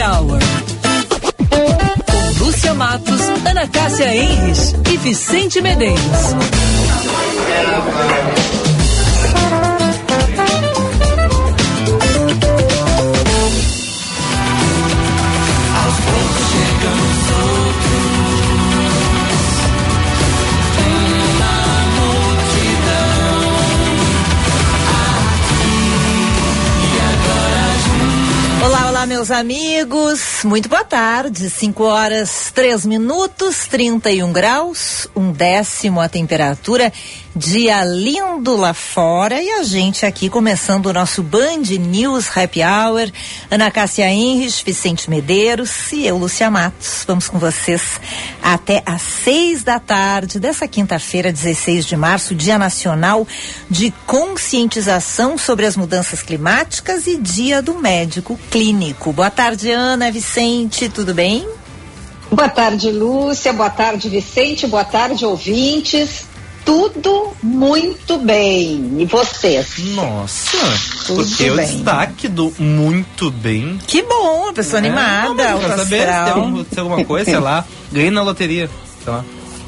Hour. Com Lúcia Matos, Ana Cássia Enres e Vicente Medeiros. Meus amigos. Muito boa tarde. 5 horas 3 minutos, 31 graus, um décimo a temperatura. Dia lindo lá fora e a gente aqui começando o nosso Band News Happy Hour. Ana Cássia Henrich, Vicente Medeiros e eu, Lúcia Matos. Vamos com vocês até às seis da tarde dessa quinta-feira, 16 de março, Dia Nacional de Conscientização sobre as Mudanças Climáticas e Dia do Médico Clínico. Boa tarde, Ana, Vicente, tudo bem? Boa tarde, Lúcia. Boa tarde, Vicente. Boa tarde, ouvintes tudo muito bem. E vocês? Nossa, tudo bem. o destaque do muito bem. Que bom, pessoa é, animada. Não, quero saber se tem, alguma coisa, sei lá, ganhei na loteria, sei lá.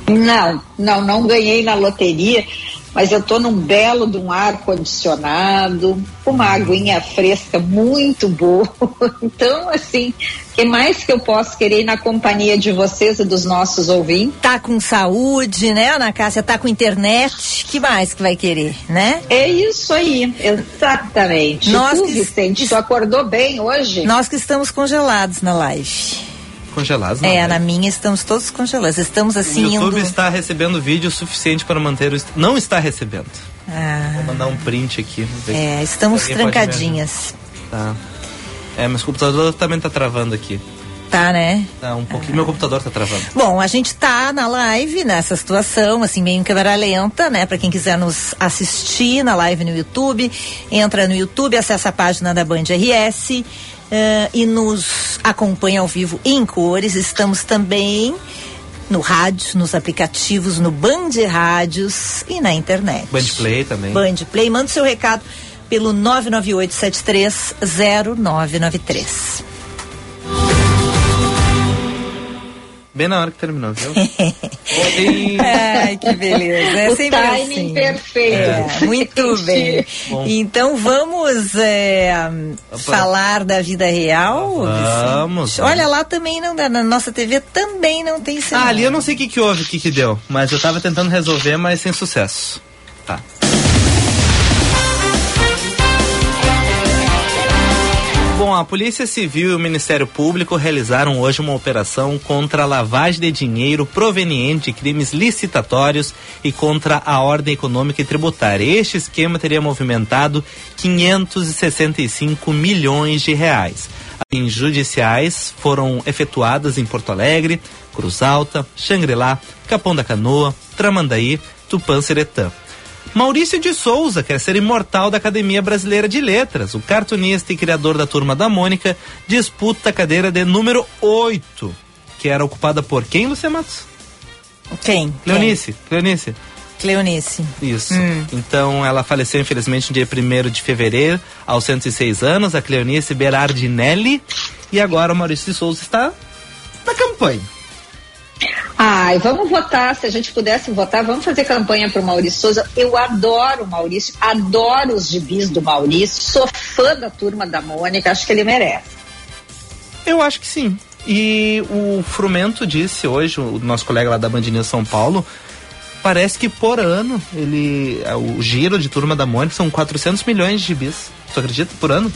Não, não, não ganhei na loteria, mas eu estou num belo de um ar condicionado, uma aguinha fresca muito boa. Então, assim, que mais que eu posso querer na companhia de vocês e dos nossos ouvintes? Tá com saúde, né, Ana Cássia? Tá com internet, que mais que vai querer, né? É isso aí, exatamente. Nós tu, que... Vicente, tu acordou bem hoje? Nós que estamos congelados na live congelados. Não, é, né? na minha estamos todos congelados. Estamos assim. O YouTube indo... está recebendo vídeo suficiente para manter o. Não está recebendo. Ah. Vou mandar um print aqui. É, estamos trancadinhas. Tá. É, mas o computador também está travando aqui. Tá, né? Tá, um pouquinho. Ah. Meu computador tá travando. Bom, a gente tá na live nessa situação, assim, meio em câmera lenta, né? Para quem quiser nos assistir na live no YouTube, entra no YouTube, acessa a página da Band RS. Uh, e nos acompanha ao vivo em cores. Estamos também no rádio, nos aplicativos, no Band Rádios e na internet. Band Play também. Band Play. Manda seu recado pelo 998730993. Bem na hora que terminou, viu? Ai, que beleza. É o timing assim. perfeito. É, muito bem. Bom. Então vamos é, falar da vida real? Vamos. Olha lá também não dá. Na nossa TV também não tem sinal. Ah, ali eu não sei o que, que houve, o que, que deu. Mas eu tava tentando resolver, mas sem sucesso. Tá. Bom, a Polícia Civil e o Ministério Público realizaram hoje uma operação contra a lavagem de dinheiro proveniente de crimes licitatórios e contra a ordem econômica e tributária. Este esquema teria movimentado 565 milhões de reais. Em judiciais foram efetuadas em Porto Alegre, Cruz Alta, Xangri-Lá, Capão da Canoa, Tramandaí, Tupã-Seretã. Maurício de Souza quer ser imortal da Academia Brasileira de Letras. O cartunista e criador da Turma da Mônica disputa a cadeira de número 8, que era ocupada por quem, Lucia Matos? Quem? Cleonice. Cleonice. Cleonice. Isso. Hum. Então ela faleceu infelizmente no dia 1 de fevereiro, aos 106 anos, a Cleonice Berardinelli. E agora o Maurício de Souza está na campanha. Ai, vamos votar. Se a gente pudesse votar, vamos fazer campanha para o Maurício Souza. Eu adoro o Maurício, adoro os gibis do Maurício, sou fã da turma da Mônica, acho que ele merece. Eu acho que sim. E o Frumento disse hoje, o nosso colega lá da Band São Paulo, parece que por ano ele o giro de turma da Mônica são 400 milhões de gibis. Tu acredita? Por ano?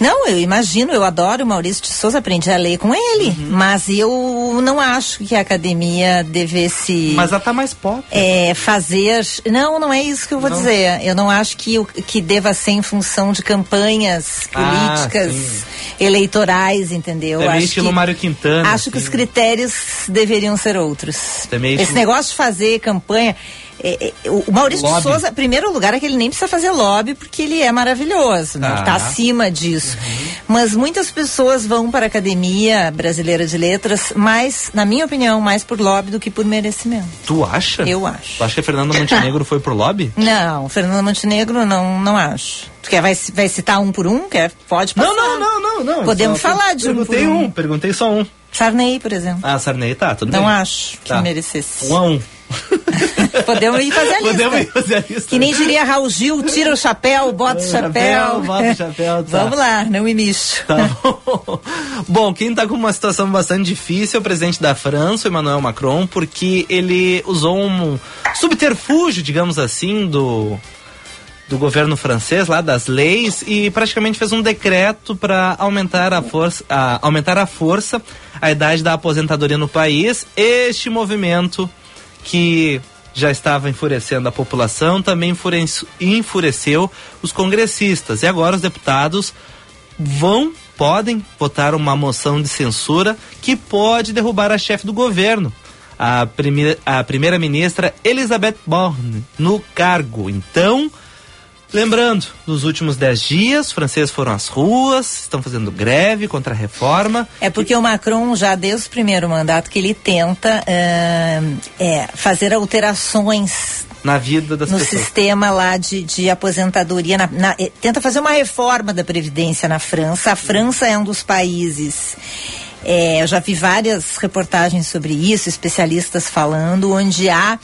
Não, eu imagino, eu adoro o Maurício de Souza, aprendi a ler com ele, uhum. mas eu não acho que a academia devesse. Mas ela tá mais pop. É, fazer. Não, não é isso que eu vou não. dizer. Eu não acho que, que deva ser em função de campanhas ah, políticas, ah, eleitorais, entendeu? Também acho estilo que, Mário Quintana. Acho que os critérios deveriam ser outros. Também Esse negócio de fazer campanha é, é, o Maurício Lobby. de Souza, em primeiro lugar, é que ele nem precisa fazer lobby porque ele é maravilhoso, né? Ele tá acima disso. Mas muitas pessoas vão para a Academia Brasileira de Letras, mais, na minha opinião, mais por lobby do que por merecimento. Tu acha? Eu acho. Tu acha que a Fernanda Montenegro foi pro lobby? Não, Fernando Montenegro não, não acho. Tu quer, vai, vai citar um por um? Quer, pode passar. Não, não, não, não, não. Podemos falar de um Perguntei por um. um, perguntei só um. Sarney, por exemplo. Ah, Sarney, tá, tudo não bem. acho que Tá. merecesse. Um a um. Podemos ir fazer a lista. Podemos ir fazer a lista. Que nem diria Raul Gil, tira o chapéu, bota o chapéu. bota o chapéu, tá. Vamos lá, não me mexo. Tá bom. Bom, quem tá com uma situação bastante difícil é o presidente da França, o Emmanuel Macron, porque ele usou um subterfúgio, digamos assim, do do governo francês lá das leis e praticamente fez um decreto para aumentar a força a, aumentar a força a idade da aposentadoria no país este movimento que já estava enfurecendo a população também enfurece- enfureceu os congressistas. E agora os deputados vão podem votar uma moção de censura que pode derrubar a chefe do governo a primeira a primeira ministra Elizabeth Borne no cargo. Então Lembrando, nos últimos dez dias, os franceses foram às ruas, estão fazendo greve contra a reforma. É porque o Macron, já desde o primeiro mandato, que ele tenta ah, é, fazer alterações Na vida das no pessoas. sistema lá de, de aposentadoria. na- na- eh, tenta fazer uma reforma da Previdência na França. A França é um dos países. eh, eu já vi várias reportagens sobre isso, especialistas falando, onde há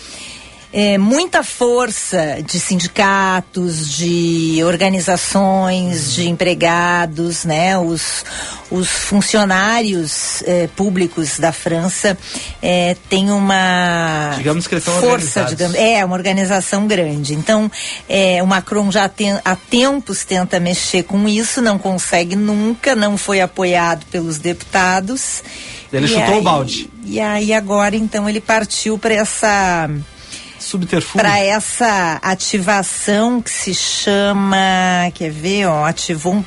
eh, muita força de sindicatos, de organizações, de empregados, né? Os, os funcionários eh, públicos da França eh, têm uma Digamos que eles são força, digamos, é uma organização grande. Então, é, o Macron já tem, há tempos tenta mexer com isso, não consegue nunca, não foi apoiado pelos deputados. Ele E chutou o aí- balde. E aí agora então ele partiu para essa Subterfúgio. para essa ativação que se chama, quer ver, ó, ativou um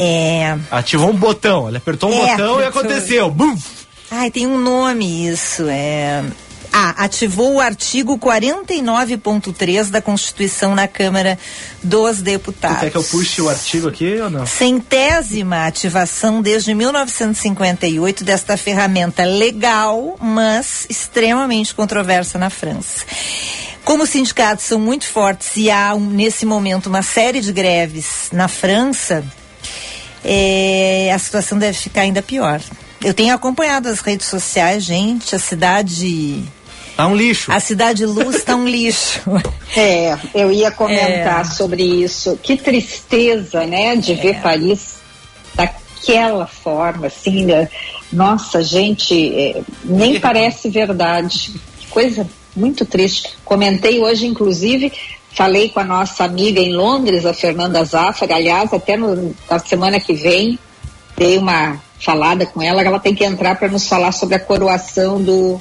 é, Ativou um botão, ele apertou um É, botão e apertou. aconteceu. Bum! Ai, tem um nome isso, é... Ah, ativou o artigo 49.3 da Constituição na Câmara dos Deputados. quer que eu puxe o artigo aqui ou não? Centésima ativação desde 1958 desta ferramenta legal, mas extremamente controversa na França. Como os sindicatos são muito fortes e há um- nesse momento uma série de greves na França, é, a situação deve ficar ainda pior. Eu tenho acompanhado as redes sociais, gente, a cidade. Tá um lixo. A cidade luz está um lixo. É, eu ia comentar É. sobre isso. Que tristeza, né, de ver Paris daquela forma, assim, né? nossa, gente, é, nem parece verdade. Que coisa muito triste. Comentei hoje, inclusive, falei com a nossa amiga em Londres, a Fernanda Zafra, aliás, até no- na semana que vem, dei uma falada com ela, ela tem que entrar para nos falar sobre a coroação do,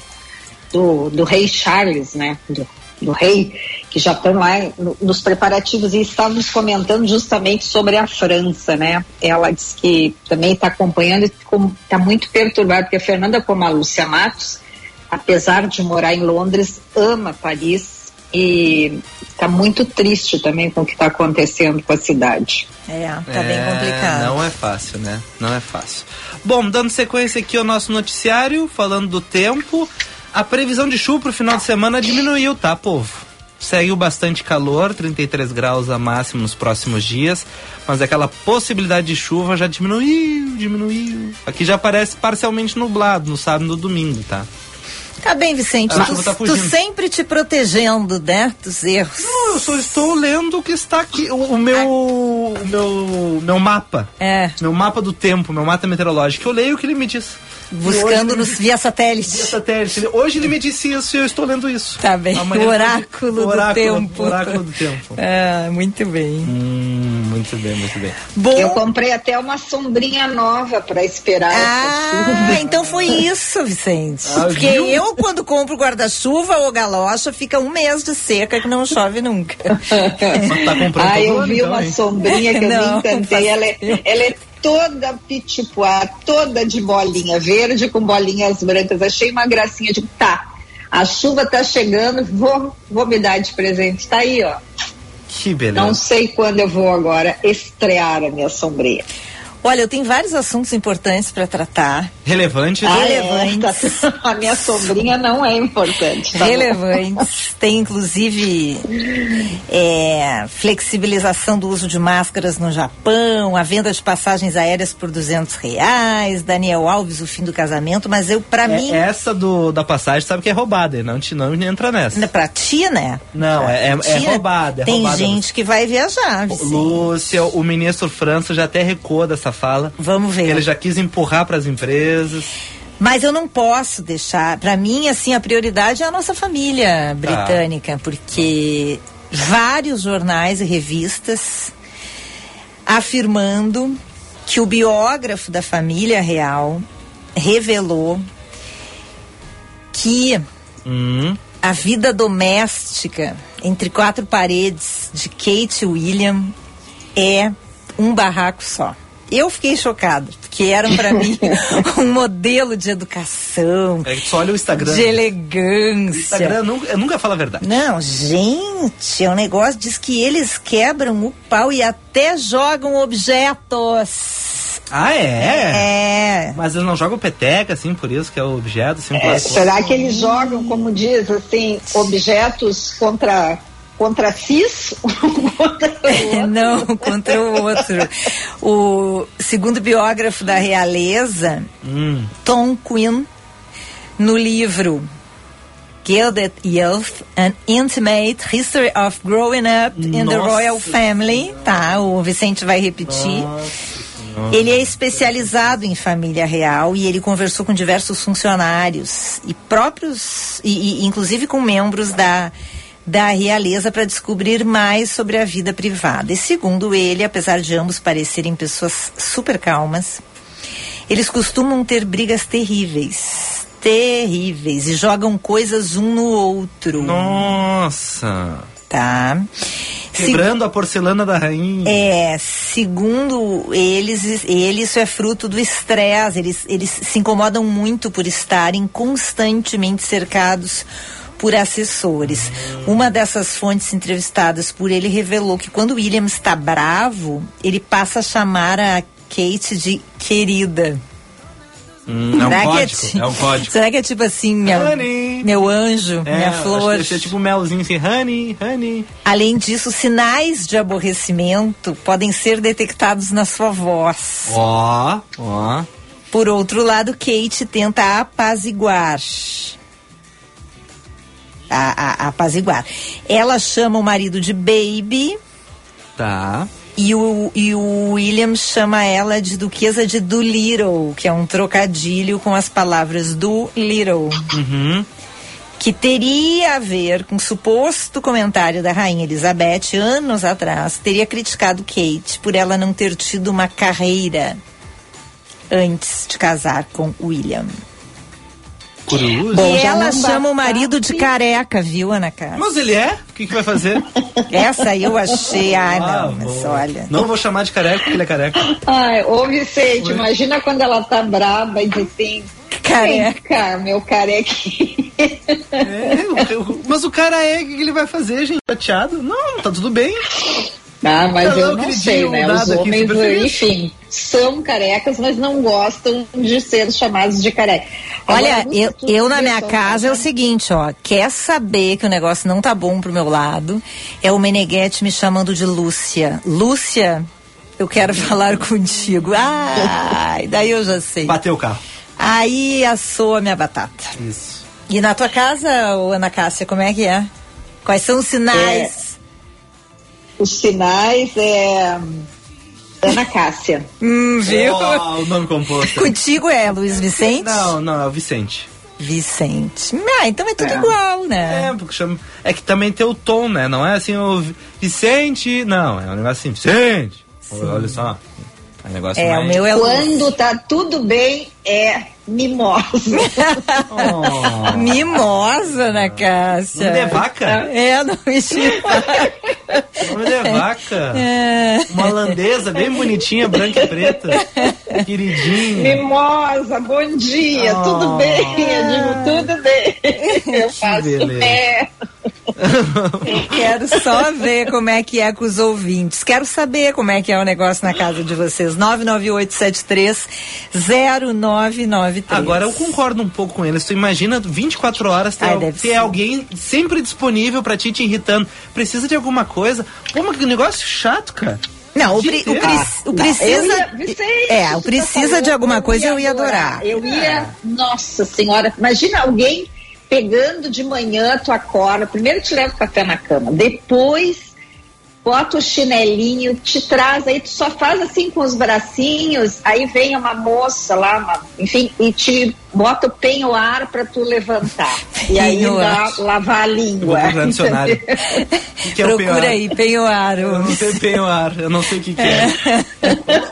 do, do rei Charles, né? Do, do rei, que já estão lá no- nos preparativos e estávamos comentando justamente sobre a França, né? Ela disse que também está acompanhando e está muito perturbada, porque a Fernanda, como a Lúcia Matos, apesar de morar em Londres, ama Paris e está muito triste também com o que está acontecendo com a cidade. É, tá bem complicado. Não é fácil, né? Não é fácil. Bom, dando sequência aqui ao nosso noticiário, falando do tempo, a previsão de chuva pro final de semana diminuiu, tá, povo? Seguiu bastante calor, 33 graus a máximo nos próximos dias, mas aquela possibilidade de chuva já diminuiu, diminuiu. Aqui já parece parcialmente nublado no sábado e no domingo, tá? Tá bem, Vicente. Tu, tá tu sempre te protegendo, né? Dos erros. Não, eu só estou lendo o que está aqui, o, o meu, o meu, meu mapa. É. Meu mapa do tempo, meu mapa meteorológico. Eu leio o que ele me diz. Buscando hoje nos via satélite. Via satélite. Hoje ele me disse isso e eu estou lendo isso. Tá bem. Amanhã o oráculo, do oráculo- tempo. Oráculo do tempo. Ah, muito bem. Hum, muito bem, muito bem. Bom. Eu comprei até uma sombrinha nova para esperar Ah, então foi isso, Vicente. Ah, Porque viu? eu, quando compro guarda-chuva ou galocha, fica um mês de seca que não chove nunca. Mas tá comprando Ah, eu vi então, uma hein? sombrinha que eu Não, me encantei. Ela é, ela é toda pitipuá, toda de bolinha verde com bolinhas brancas. Achei uma gracinha de tá. A chuva tá chegando, vou, vou me dar de presente. Tá aí, ó. Que beleza. Não sei quando eu vou agora estrear a minha sombria. Olha, eu tenho vários assuntos importantes para tratar. Relevantes. Ah, Relevantes. É, a minha sobrinha não é importante. Tá Relevantes. Tem inclusive é, flexibilização do uso de máscaras no Japão, a venda de passagens aéreas por duzentos reais, Daniel Alves, o fim do casamento, mas eu, para É, mim... Essa do, da passagem sabe que é roubada, não, te, não entra nessa. Pra ti, né? Não, Pra é, é, ti, é né? roubada. É Tem roubada. gente que vai viajar. Vicente. Lúcia, o ministro França já até recuou dessa fala. Vamos ver. Ele já quis empurrar para as empresas. Mas eu não posso deixar. Para mim, assim, a prioridade é a nossa família britânica, porque vários jornais e revistas afirmando que o biógrafo da família real revelou que Hum, a vida doméstica entre quatro paredes de Kate William é um barraco só. Eu fiquei chocada, porque eram para mim um modelo de educação, é que só olha o Instagram. de O elegância. Instagram nunca, nunca fala a verdade. Não, gente, é um negócio, diz que eles quebram o pau e até jogam objetos. Ah, é? É. Mas eles não jogam peteca, assim, por isso que é o objeto, assim, É, será que eles jogam, como diz, assim, objetos contra, contra cis? Um contra o outro? Não, contra o outro. O segundo biógrafo da realeza, Hum, Tom Quinn, no livro Gilded Youth, An Intimate History of Growing Up in the Nossa Royal Family, tá? O Vicente vai repetir. Ele é especializado em família real e ele conversou com diversos funcionários e próprios, e, e inclusive com membros da, da realeza para descobrir mais sobre a vida privada. E segundo ele, apesar de ambos parecerem pessoas super calmas, eles costumam ter brigas terríveis. Terríveis. E jogam coisas um no outro. nossa. Tá? Se- Quebrando a porcelana da rainha. é, segundo eles, ele, isso é fruto do estresse. Eles, eles se incomodam muito por estarem constantemente cercados por assessores. Uma dessas fontes entrevistadas por ele revelou que quando William está bravo, ele passa a chamar a Kate de querida. Hum, é um Será que código. ti- É um código. Será que é tipo assim, Honey. meu anjo, É, minha acho flor? esse é tipo um melzinho assim, honey, honey. Além disso, sinais de aborrecimento podem ser detectados na sua voz. Ó, ó. Por outro lado, Kate tenta apaziguar. A, a- apaziguar. Ela chama o marido de baby Tá. e o, e o William chama ela de duquesa de Doolittle, que é um trocadilho com as palavras do Little. Uhum. que teria a ver com o suposto comentário da rainha Elizabeth anos atrás, teria criticado Kate por ela não ter tido uma carreira antes de casar com William. Cruz. Bom, e ela chama o marido de careca, viu, Ana Cássia? Mas ele é? O que, que vai fazer? Essa aí eu achei, ai Ah, não, mas vou- olha. Não vou chamar de careca porque ele é careca. Ai, ô Vicente, imagina quando ela tá braba e diz assim, Careca. vem cá, meu carequinha. É, mas o cara é, o que que ele vai fazer, gente? Chateado? Não, tá tudo bem. Ah, mas Não, eu não sei, né? o Os homens, enfim, são carecas, mas não gostam de ser chamados de careca. Olha, Agora, eu, eu na minha casa é o seguinte, ó. Quer saber que o negócio não tá bom pro meu lado? É o Meneghetti me chamando de Lúcia. Lúcia, eu quero falar contigo. Ai, daí eu já sei. Bateu o carro. Aí assou a minha batata. Isso. E na tua casa, ô Ana Cássia, como é que é? Quais são os sinais? Os sinais é Ana Cássia. Hum, viu? Ó, o nome composto. Contigo é Luiz Vicente? Não, não, é o Vicente. Vicente. Ah, então é tudo É. igual, né? É, porque chama. É que também tem o tom, né? Não é assim o Vi- Vicente. Não, é um negócio assim, Vicente. Olha só. É um negócio É, mais... o meu é. Quando tá tudo bem, é mimosa. Oh, Mimosa, Ana Cássia. nome de vaca? É, não me chama. Nome de vaca. É. Uma holandesa bem bonitinha, branca e preta. Queridinha. Mimosa, bom dia, Oh. tudo bem? Eu digo, tudo bem. Eu faço beleza. pé. Quero só ver como é que é com os ouvintes. Quero saber como é que é o negócio na casa de vocês. 998730993. Agora eu concordo um pouco com eles. Tu imagina 24 horas ter, Ai, ter alguém sempre disponível pra ti te irritando. Precisa de alguma coisa. Pô, mas que negócio chato, cara. Não, o, pre- o, pre- o Ah, Não, eu precisa. ia- Vicente, é, o tá precisa falando, de alguma coisa eu ia adorar. Eu ia, nossa senhora, imagina alguém pegando de manhã, tu acorda, primeiro te leva o café na cama, depois bota o chinelinho, te traz, aí tu só faz assim com os bracinhos, aí vem uma moça lá, uma- enfim, e te bota o penhoar pra tu levantar. E aí dá, lavar a vou língua. procurar no dicionário. O que que é o Procura penhoar? aí, penhoar. Eu não sei penhoar, eu não sei o que, que é.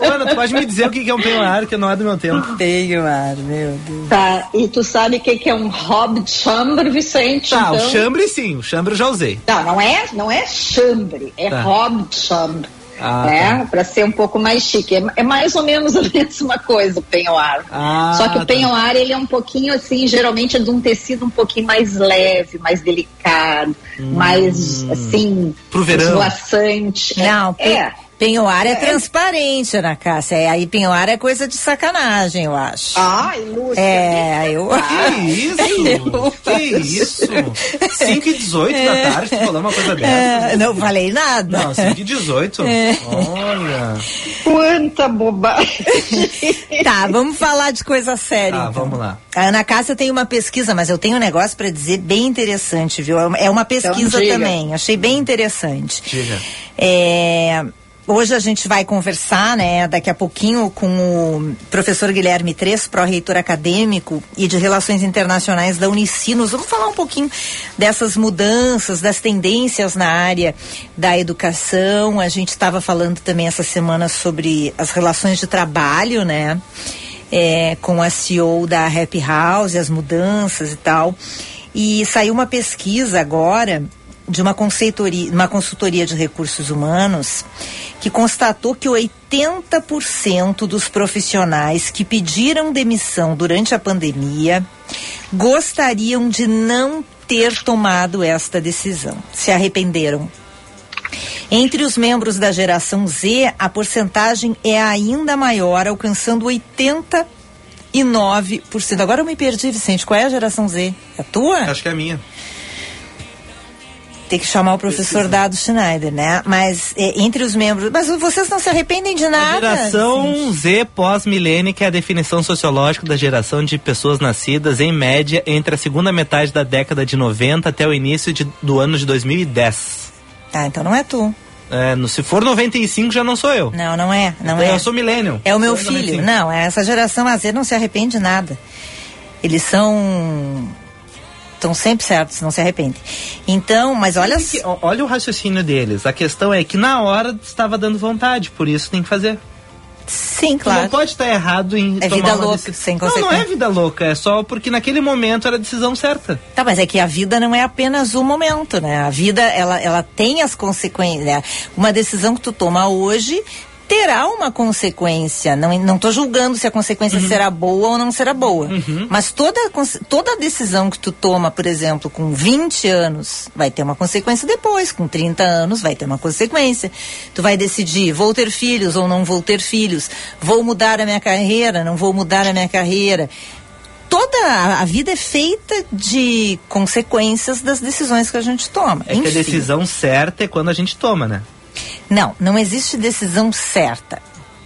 Ô, Ana, tu pode me dizer o que, que é um penhoar, que não é do meu tempo. Penhoar, meu Deus. Tá, e tu sabe o que, que é um hob de chambre, Vicente? Tá, então? o chambre sim, o chambre eu já usei. Não, não é, não é chambre, é Tá. hob de chambre. Ah, né? Para ser um pouco mais chique. É, é mais ou menos a mesma coisa o penhoar. Ah, Só que o tá. penhoar, ele é um pouquinho assim, geralmente é de um tecido um pouquinho mais leve, mais delicado, mais assim, Pro verão. esvoaçante. Não, pe- é. Penhoar é, transparente, Ana Cássia. É, aí penhoar é coisa de sacanagem, eu acho. Ai, Lúcia. É, eu. Que isso? Eu que isso? 5 e 18 da tarde, tu falando uma coisa dessa? É, não falei nada. Não, 5 e 18. Olha. Quanta bobagem. Tá, vamos falar de coisa séria. Tá, então. vamos lá. A Ana Cássia tem uma pesquisa, mas eu tenho um negócio pra dizer bem interessante, viu? É uma- É uma pesquisa Então, também. Achei bem interessante. Diga. É, Hoje a gente vai conversar, né, daqui a pouquinho com o professor Guilherme Tres, pró-reitor acadêmico e de Relações Internacionais da Unicinos. Vamos falar um pouquinho dessas mudanças, das tendências na área da educação. A gente estava falando também essa semana sobre as relações de trabalho, né, é, com a CEO da Happy House, as mudanças e tal. E saiu uma pesquisa agora de uma consultoria, uma consultoria de recursos humanos que constatou que 80% dos profissionais que pediram demissão durante a pandemia gostariam de não ter tomado esta decisão, se arrependeram. Entre os membros da geração Z, a porcentagem é ainda maior, alcançando 89%. Agora eu me perdi, Vicente. Qual é a geração Z? A tua? Acho que é a minha. Tem que chamar o professor Dado Schneider, né? Mas é, entre os membros. Mas vocês não se arrependem de A nada? geração Z pós-milênio, que é a definição sociológica da geração de pessoas nascidas, em média, entre a segunda metade da década de 90 até o início de- do ano de 2010. Tá, então não é tu. É, no- se for 95, já não sou eu. Não, não é. Não Então é. Eu sou milênio. É o meu filho. 95. Não, essa geração AZ não se arrepende de nada. Eles são. Estão sempre certos, não se arrependem. Então, mas olha. Que- ó, olha o raciocínio deles. A questão é que na hora estava dando vontade, por isso tem que fazer. Sim, Tu Não claro. pode estar errado em É vida louca, decisão. sem Não, não é consequência. vida louca, é só porque naquele momento era a decisão certa. Tá, mas é que a vida não é apenas o momento, né? A vida, ela, ela tem as consequências. né? Uma decisão que tu toma hoje terá uma consequência. Não, não tô julgando se a consequência Uhum. será boa ou não será boa. Mas toda, toda decisão que tu toma, por exemplo, com 20 anos, vai ter uma consequência depois. Com 30 anos, vai ter uma consequência. Tu vai decidir, vou ter filhos ou não vou ter filhos. Vou mudar a minha carreira, não vou mudar a minha carreira toda a- vida é feita de consequências das decisões que a gente toma. É que a Enfim. decisão certa é quando a gente toma, né? Não, não existe decisão certa.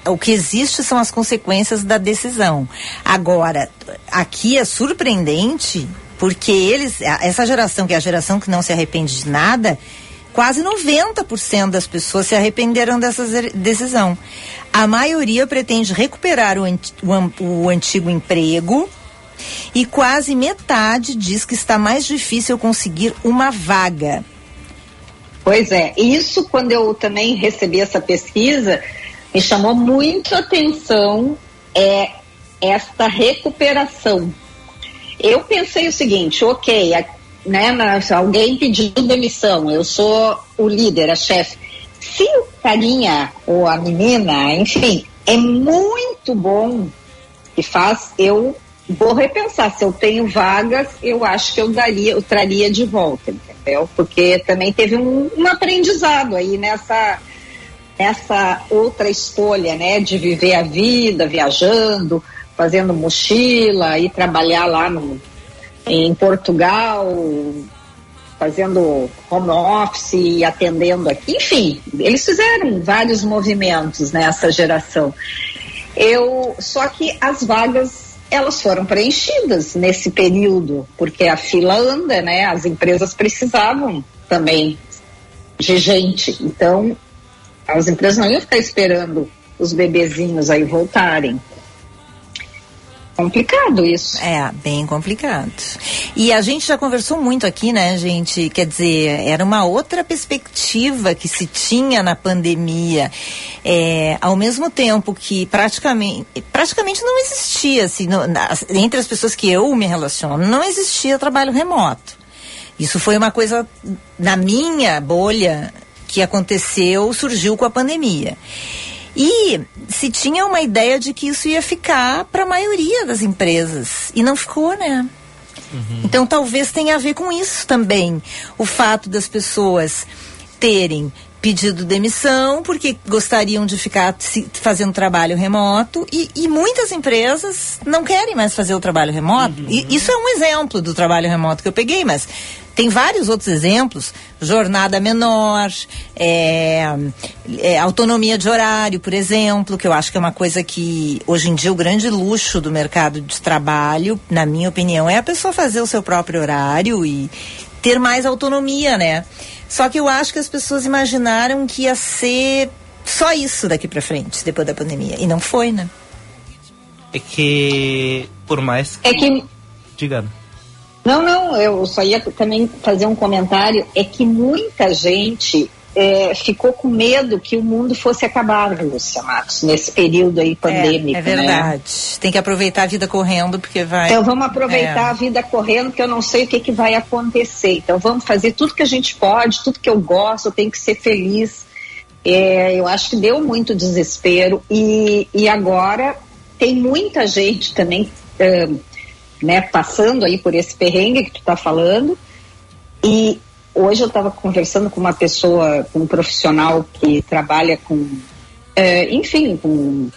O que existe são as consequências da decisão. Agora, aqui é surpreendente porque eles, essa geração que é a geração que não se arrepende de nada, quase 90% das pessoas se arrependeram dessa decisão. A maioria pretende recuperar o, o o antigo emprego e quase metade diz que está mais difícil conseguir uma vaga. Pois é, isso quando eu também recebi essa pesquisa, me chamou muito atenção é esta recuperação. Eu pensei o seguinte, ok, né, alguém pediu demissão, eu sou o líder, a chefe. Se o carinha ou a menina, enfim, é muito bom que faz, eu vou repensar. Se eu tenho vagas, eu acho que eu daria, eu traria de volta, entendeu? Porque também teve um, um aprendizado aí nessa essa outra escolha, né, de viver a vida viajando, fazendo mochila e trabalhar lá no, em Portugal, fazendo home office e atendendo aqui. Enfim, eles fizeram vários movimentos nessa geração. Eu, só que as vagas elas foram preenchidas nesse período, porque a fila anda, né? As empresas precisavam também de gente. Então, as empresas não iam ficar esperando os bebezinhos aí voltarem. Complicado isso. É, bem complicado. E a gente já conversou muito aqui, né, gente? Quer dizer, era uma outra perspectiva que se tinha na pandemia. É, ao mesmo tempo que praticamente, praticamente não existia, assim, no, na, entre as pessoas que eu me relaciono, não existia trabalho remoto. Isso foi uma coisa, na minha bolha, que aconteceu, surgiu com a pandemia. E se tinha uma ideia de que isso ia ficar para a maioria das empresas. E não ficou, né? Uhum. Então talvez tenha a ver com isso também. O fato das pessoas terem pedido demissão porque gostariam de ficar fazendo trabalho remoto e, e, muitas empresas não querem mais fazer o trabalho remoto. Uhum. E, isso é um exemplo do trabalho remoto que eu peguei, mas tem vários outros exemplos, jornada menor, é, é, autonomia de horário, por exemplo, que eu acho que é uma coisa que hoje em dia o grande luxo do mercado de trabalho, na minha opinião, é a pessoa fazer o seu próprio horário e ter mais autonomia, né? Só que eu acho que as pessoas imaginaram que ia ser só isso daqui para frente, depois da pandemia. E não foi, né? É que, por mais que. É que. Diga. Não, não, eu só ia também fazer um comentário. É que muita gente é, ficou com medo que o mundo fosse acabar, Lúcia Matos, nesse período aí pandêmico. É, é verdade. Né? Tem que aproveitar a vida correndo, porque vai. Então vamos aproveitar é. a vida correndo, porque eu não sei o que, que vai acontecer. Então vamos fazer tudo que a gente pode, tudo que eu gosto, eu tenho que ser feliz. É, eu acho que deu muito desespero e, e agora tem muita gente também né, passando aí por esse perrengue que tu está falando. E hoje eu estava conversando com uma pessoa, com um profissional que trabalha com, é, enfim, com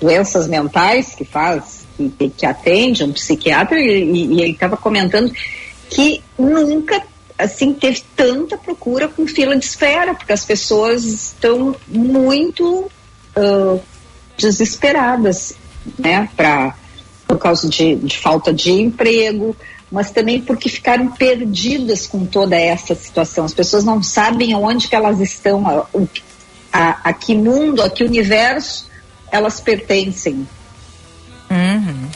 doenças mentais, que faz, que, que atende, um psiquiatra, e, e ele estava comentando que nunca assim teve tanta procura com fila de espera, porque as pessoas estão muito uh, desesperadas, né, para por causa de, de falta de emprego, mas também porque ficaram perdidas com toda essa situação. As pessoas não sabem onde que elas estão, a, a, a que mundo, a que universo elas pertencem. Uhum.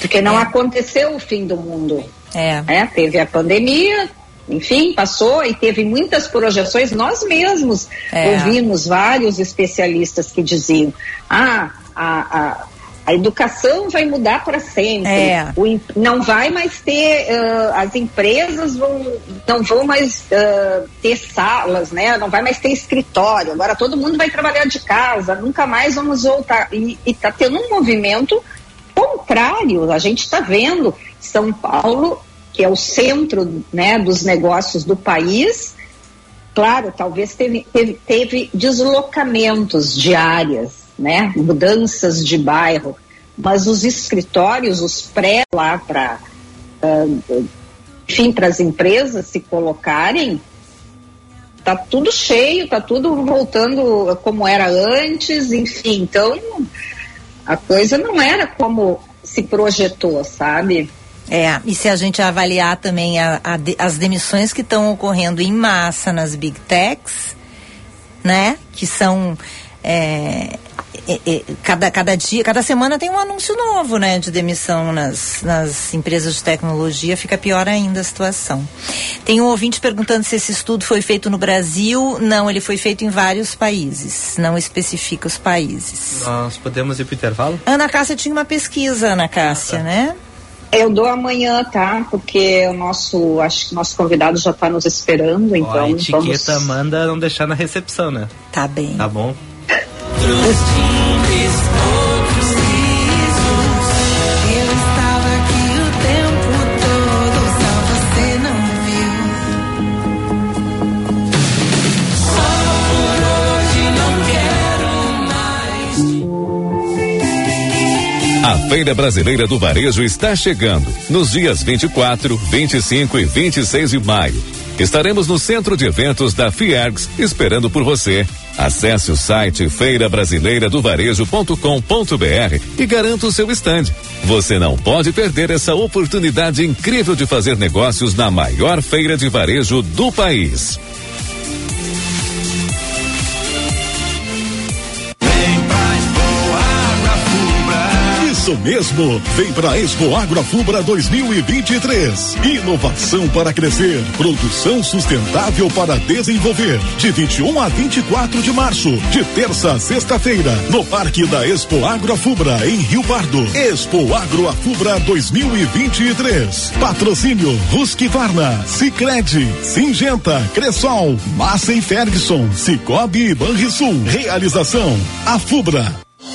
Porque não é. aconteceu o fim do mundo. É. Né? Teve a pandemia, enfim, passou e teve muitas projeções. Nós mesmos é. ouvimos vários especialistas que diziam: ah, a, a a educação vai mudar para sempre. É. O, não vai mais ter, uh, as empresas vão, não vão mais uh, ter salas, né? Não vai mais ter escritório. Agora todo mundo vai trabalhar de casa, nunca mais vamos voltar. E está tendo um movimento contrário. A gente está vendo São Paulo, que é o centro né, dos negócios do país. Claro, talvez teve, teve, teve deslocamentos de áreas, né? Mudanças de bairro, mas os escritórios, os pré lá para, uh, enfim, para as empresas se colocarem, tá tudo cheio, tá tudo voltando como era antes, enfim, então a coisa não era como se projetou, sabe? É, e se a gente avaliar também a, a, as demissões que estão ocorrendo em massa nas big techs, né? Que são é, cada, cada dia, cada semana tem um anúncio novo, né, de demissão nas, nas empresas de tecnologia, fica pior ainda a situação. Tem um ouvinte perguntando se esse estudo foi feito no Brasil. Não, ele foi feito em vários países, não especifica os países. Nós podemos ir para o intervalo? Ana Cássia tinha uma pesquisa, Ana Cássia, ah, tá. né? Eu dou amanhã, tá? Porque o nosso, acho que nosso convidado já está nos esperando, então. Ó, a etiqueta vamos... manda não deixar na recepção, né? Tá bem. Tá bom outros times outros risos. Eu estava aqui o tempo todo, só você não viu. Só por hoje não quero mais. A Feira Brasileira do Varejo está chegando nos dias 24, 25 e 26 de maio. Estaremos no centro de eventos da Fiergs esperando por você. Acesse o site feira brasileira do varejo.com.br e garanta o seu estande. Você não pode perder essa oportunidade incrível de fazer negócios na maior feira de varejo do país. Isso mesmo, vem pra Expo Agroafubra 2023. Inovação para crescer, produção sustentável para desenvolver. De 21 a 24 de março, de terça a sexta-feira, no Parque da Expo Agroafubra em Rio Pardo. Expo Agroafubra 2023. Patrocínio Husqvarna, Sicredi, Singenta, Cressol, Massa e Ferguson, Cicobi e Banrisul. Realização Afubra.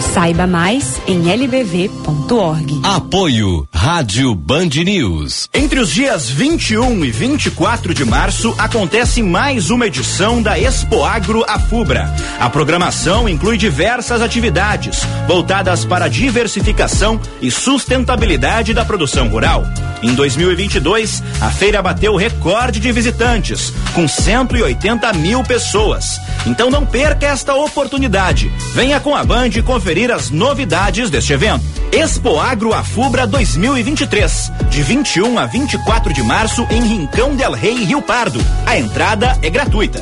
Saiba mais em lbv.org. Apoio Rádio Band News. Entre os dias 21 e 24 de março acontece mais uma edição da Expo Agro Afubra. A programação inclui diversas atividades voltadas para a diversificação e sustentabilidade da produção rural. Em 2022, a feira bateu recorde de visitantes, com 180 mil pessoas. Então não perca esta oportunidade. Venha com a Band conferir as novidades deste evento. Expo Agro Afubra 2023, de 21 a 24 de março em Rincão del Rei, Rio Pardo. A entrada é gratuita.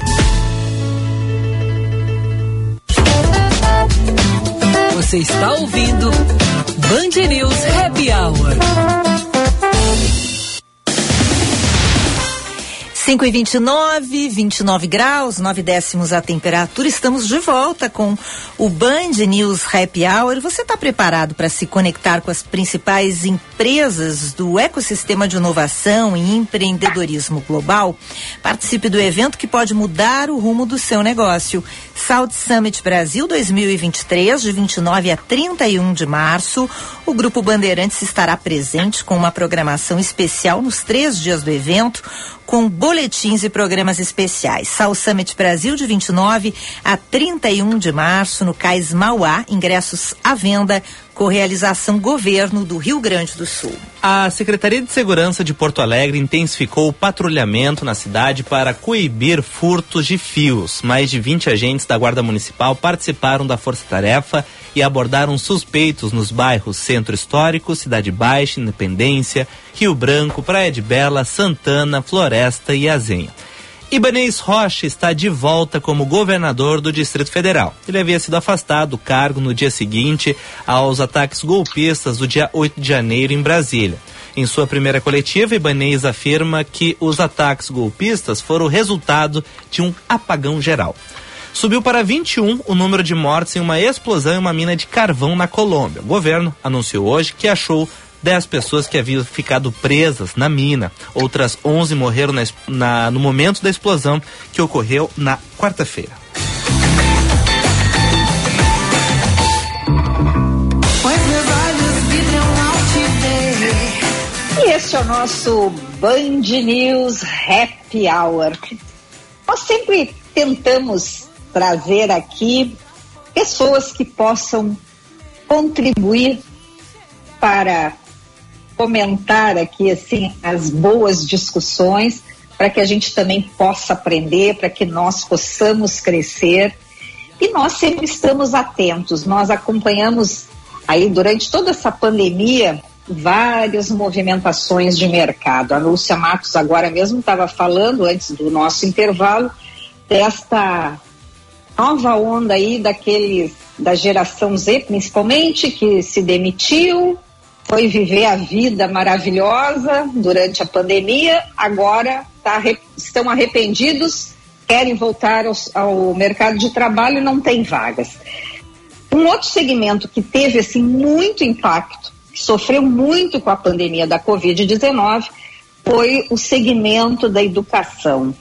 Você está ouvindo Band News Happy Hour. 5 e 29, 29 graus, 9 décimos a temperatura. Estamos de volta com o Band News Happy Hour. Você está preparado para se conectar com as principais empresas do ecossistema de inovação e empreendedorismo global? Participe do evento que pode mudar o rumo do seu negócio. South Summit Brasil 2023, de 29 a 31 de março. O Grupo Bandeirantes estará presente com uma programação especial nos três dias do evento com boletins e programas especiais. Sal Summit Brasil de 29 a 31 de março no Cais Mauá, ingressos à venda com realização governo do Rio Grande do Sul. A Secretaria de Segurança de Porto Alegre intensificou o patrulhamento na cidade para coibir furtos de fios. Mais de 20 agentes da Guarda Municipal participaram da força-tarefa e abordaram suspeitos nos bairros Centro Histórico, Cidade Baixa, Independência, Rio Branco, Praia de Bela, Santana, Floresta e Azenha. Ibanez Rocha está de volta como governador do Distrito Federal. Ele havia sido afastado do cargo no dia seguinte aos ataques golpistas do dia 8 de janeiro em Brasília. Em sua primeira coletiva, Ibanez afirma que os ataques golpistas foram resultado de um apagão geral. Subiu para 21 o número de mortes em uma explosão em uma mina de carvão na Colômbia. O governo anunciou hoje que achou 10 pessoas que haviam ficado presas na mina. Outras 11 morreram na, na, no momento da explosão que ocorreu na quarta-feira. E esse é o nosso Band News Happy Hour. Nós sempre tentamos trazer aqui pessoas que possam contribuir para comentar aqui assim as boas discussões para que a gente também possa aprender, para que nós possamos crescer. E nós sempre estamos atentos, nós acompanhamos aí durante toda essa pandemia várias movimentações de mercado. A Lúcia Matos agora mesmo estava falando antes do nosso intervalo desta nova onda aí daqueles da geração Z principalmente que se demitiu, foi viver a vida maravilhosa durante a pandemia, agora tá, estão arrependidos, querem voltar ao, ao mercado de trabalho e não tem vagas. Um outro segmento que teve assim muito impacto, que sofreu muito com a pandemia da Covid-19, foi o segmento da educação.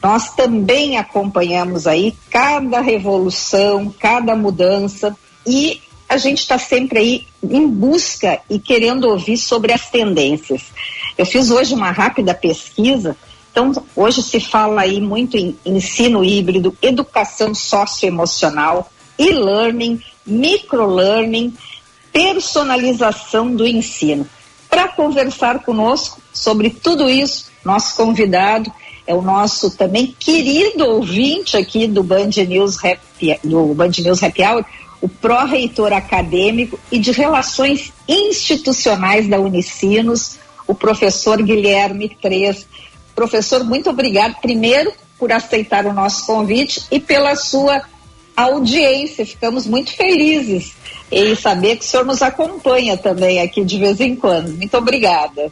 Nós também acompanhamos aí cada revolução, cada mudança e a gente está sempre aí em busca e querendo ouvir sobre as tendências. Eu fiz hoje uma rápida pesquisa, então hoje se fala aí muito em ensino híbrido, educação socioemocional, e-learning, microlearning, personalização do ensino. Para conversar conosco sobre tudo isso, nosso convidado é o nosso também querido ouvinte aqui do Band News Happy, do Band News Happy Hour, o pró-reitor acadêmico e de relações institucionais da Unicinos, o professor Guilherme Três. Professor, muito obrigado primeiro por aceitar o nosso convite e pela sua audiência. Ficamos muito felizes em saber que o senhor nos acompanha também aqui de vez em quando. Muito obrigada.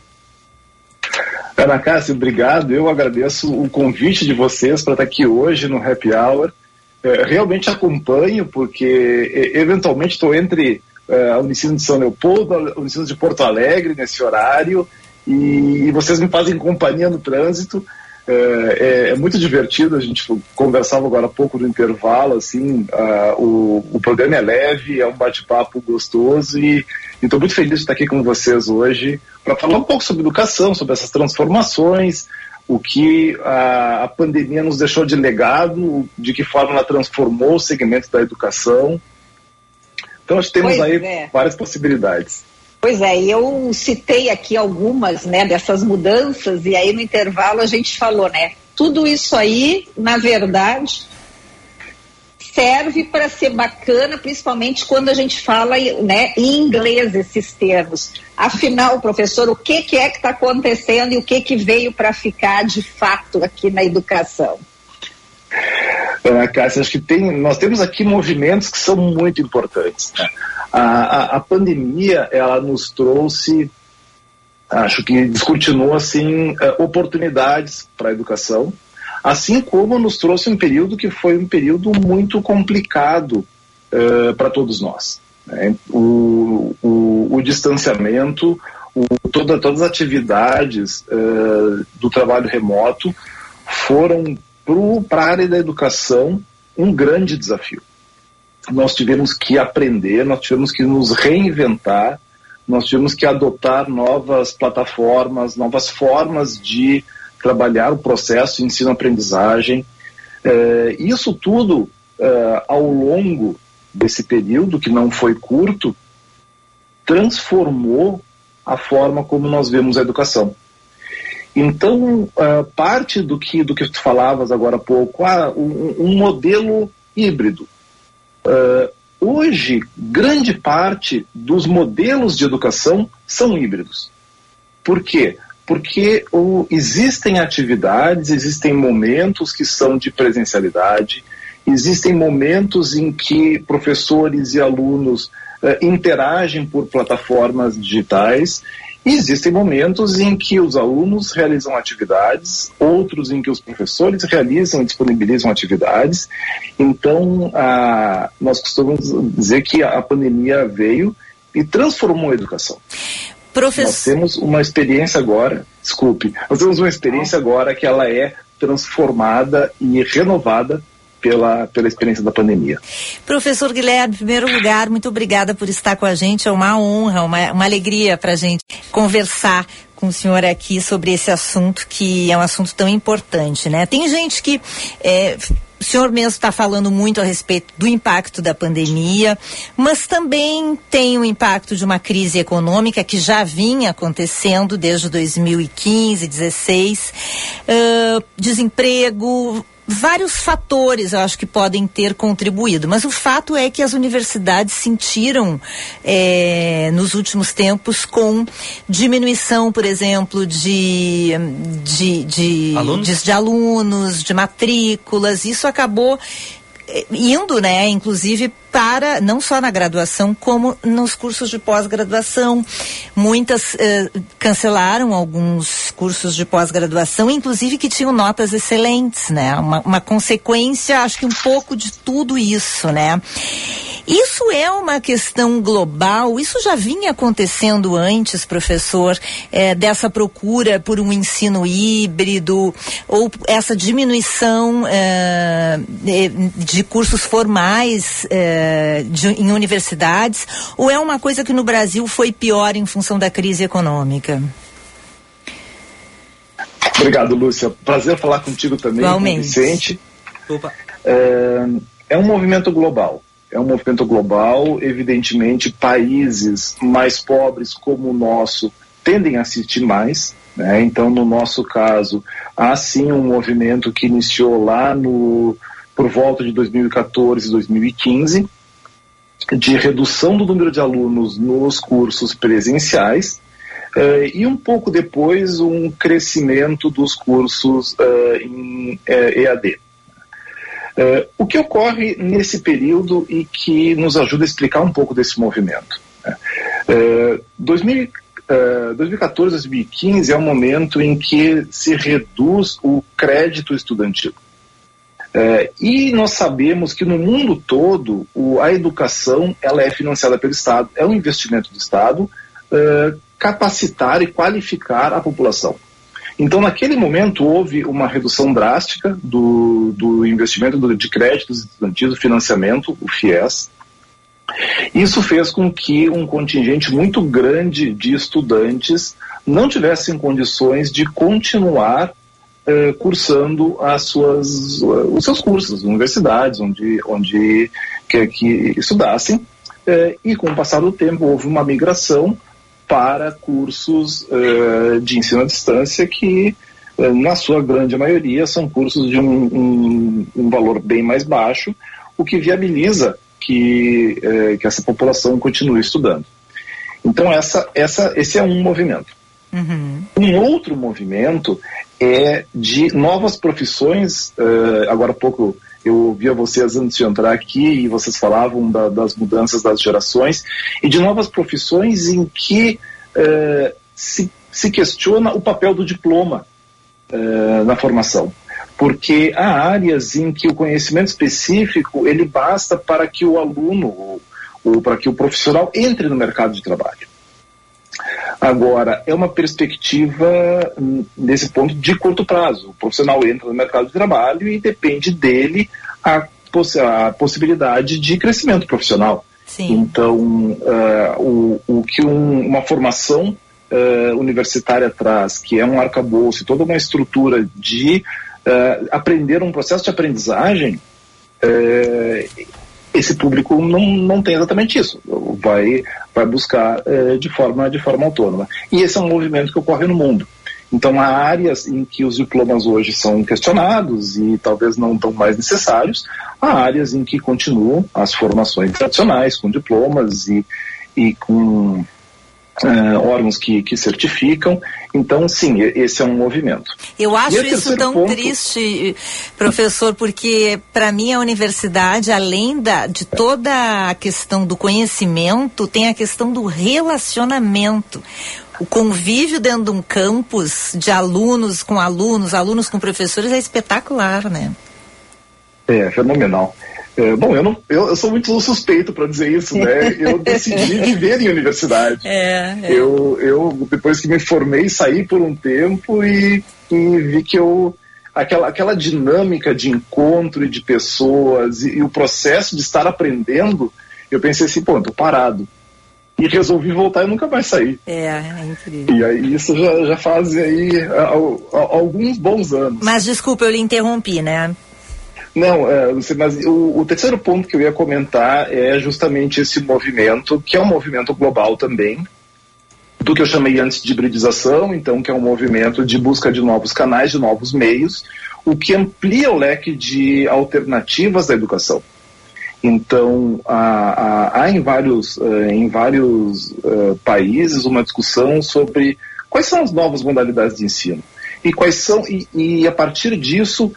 Ana Cássia, obrigado. Eu agradeço o convite de vocês para estar aqui hoje no Happy Hour. É, realmente acompanho, porque eventualmente estou entre é, a Unicino de São Leopoldo, a Unicino de Porto Alegre nesse horário, e, vocês me fazem companhia no trânsito. É, é, é, muito divertido, a gente conversava agora há pouco no intervalo, assim, o, o programa é leve, é um bate-papo gostoso e estou muito feliz de estar aqui com vocês hoje para falar um pouco sobre educação, sobre essas transformações, o que a, a pandemia nos deixou de legado, de que forma ela transformou o segmento da educação. Então, nós temos pois aí é. várias possibilidades. Pois é, eu citei aqui algumas né, dessas mudanças, e aí no intervalo a gente falou, né? Tudo isso aí, na verdade, serve para ser bacana, principalmente quando a gente fala né, em inglês esses termos. Afinal, professor, o que, que é que está acontecendo e o que, que veio para ficar de fato aqui na educação? Ana Cássia, acho que tem, nós temos aqui movimentos que são muito importantes. Né? A, a, a, pandemia, ela nos trouxe, acho que descortinou assim, eh, oportunidades para a educação, assim como nos trouxe um período que foi um período muito complicado uh, para todos nós. Né? O, o, o, distanciamento, o, toda, todas as atividades uh, do trabalho remoto foram para a área da educação um grande desafio nós tivemos que aprender, nós tivemos que nos reinventar, nós tivemos que adotar novas plataformas, novas formas de trabalhar o processo ensino-aprendizagem. É, isso tudo, é, ao longo desse período, que não foi curto, transformou a forma como nós vemos a educação. Então, uh, parte do que, do que tu falavas agora há pouco, ah, um, um modelo híbrido. Uh, hoje, grande parte dos modelos de educação são híbridos. Por quê? Porque o, existem atividades, existem momentos que são de presencialidade, existem momentos em que professores e alunos uh, interagem por plataformas digitais e existem momentos em que os alunos realizam atividades, outros em que os professores realizam e disponibilizam atividades. Então, nós costumamos dizer que a pandemia veio e transformou a educação. Professor... Nós temos uma experiência agora, desculpe, nós temos uma experiência agora que ela é transformada e renovada pela, pela experiência da pandemia. Professor Guilherme, em primeiro lugar, muito obrigada por estar com a gente. É uma honra, uma, uma alegria para a gente conversar com o senhor aqui sobre esse assunto que é um assunto tão importante, né? Tem gente que é, o senhor mesmo está falando muito a respeito do impacto da pandemia, mas também tem o impacto de uma crise econômica que já vinha acontecendo desde 2015, 16, uh, desemprego, vários fatores eu acho que podem ter contribuído, mas o fato é que as universidades sentiram é, nos últimos tempos com diminuição, por exemplo, de, de, de, alunos? de, de alunos, de matrículas, isso acabou indo, né, inclusive para não só na graduação como nos cursos de pós-graduação. Muitas eh, cancelaram alguns cursos de pós-graduação, inclusive que tinham notas excelentes, né? Uma, uma consequência, acho que um pouco de tudo isso, né? Isso é uma questão global? Isso já vinha acontecendo antes, professor, é, dessa procura por um ensino híbrido ou essa diminuição é, de cursos formais é, de, em universidades? Ou é uma coisa que no Brasil foi pior em função da crise econômica? Obrigado, Lúcia. Prazer falar contigo também, Igualmente. com Vicente. Opa. É, é um movimento global. É um movimento global, evidentemente, países mais pobres como o nosso tendem a assistir mais. Né? Então, no nosso caso, há sim um movimento que iniciou lá no, por volta de 2014, 2015, de redução do número de alunos nos cursos presenciais Uh, e um pouco depois um crescimento dos cursos uh, em uh, EAD. O que ocorre nesse período e que nos ajuda a explicar um pouco desse movimento? Né? 2000, 2014, 2015 é um momento em que se reduz o crédito estudantil. e nós sabemos que no mundo todo o, a educação ela é financiada pelo Estado, é um investimento do Estado capacitar e qualificar a população. Então, naquele momento, houve uma redução drástica do, do investimento de créditos estudantis, financiamento, o FIES. Isso fez com que um contingente muito grande de estudantes não tivessem condições de continuar eh, cursando as suas, uh, os seus cursos, universidades, onde, onde que, que estudassem. Eh, e com o passar do tempo, houve uma migração para cursos uh, de ensino à distância que, uh, na sua grande maioria, são cursos de um, um, um valor bem mais baixo, o que viabiliza que, uh, que essa população continue estudando. Então, essa, essa, esse é um movimento. Uhum. Um outro movimento é de novas profissões. agora há pouco eu ouvia vocês antes de entrar aqui e vocês falavam da, das mudanças das gerações e de novas profissões em que eh, se, se questiona o papel do diploma eh, na formação. Porque há áreas em que o conhecimento específico ele basta para que o aluno ou, ou para que o profissional entre no mercado de trabalho. Agora, é uma perspectiva, hum, nesse ponto, de curto prazo. O profissional entra no mercado de trabalho e depende dele a, poss a possibilidade de crescimento profissional. Sim. Então, uh, o, o que um, uma formação uh, universitária traz, que é um arcabouço, toda uma estrutura de uh, aprender um processo de aprendizagem, esse público não, não tem exatamente isso. Vai, vai buscar de, forma, de forma autônoma. E esse é um movimento que ocorre no mundo. Então, há áreas em que os diplomas hoje são questionados e talvez não tão mais necessários, há áreas em que continuam as formações tradicionais, com diplomas e, e com Uh, órgãos que, que certificam. Então, sim, esse é um movimento. Eu acho isso tão ponto... triste, professor, porque para mim a universidade, além da, de toda a questão do conhecimento, tem a questão do relacionamento o convívio dentro de um campus de alunos com alunos, alunos com professores é espetacular, né? É, fenomenal. É, bom, eu, não, eu, eu, sou muito suspeito para dizer isso, né? Eu decidi viver em universidade. É, é. Eu, eu, depois que me formei, saí por um tempo e, e vi que eu. Aquela, aquela dinâmica de encontro e de pessoas e, e o processo de estar aprendendo, eu pensei assim, pô, eu tô parado e resolvi voltar e nunca mais sair. É, é incrível. E aí isso já, já faz aí alguns bons anos. Mas desculpa, eu lhe interrompi, né? Não, é, mas o, o, terceiro ponto que eu ia comentar é justamente esse movimento, que é um movimento global também, do que eu chamei antes de hibridização, então que é um movimento de busca de novos canais, de novos meios, o que amplia o leque de alternativas da educação. Então, há, há, há em vários, uh, em vários uh, países uma discussão sobre quais são as novas modalidades de ensino e quais são e, e, a partir disso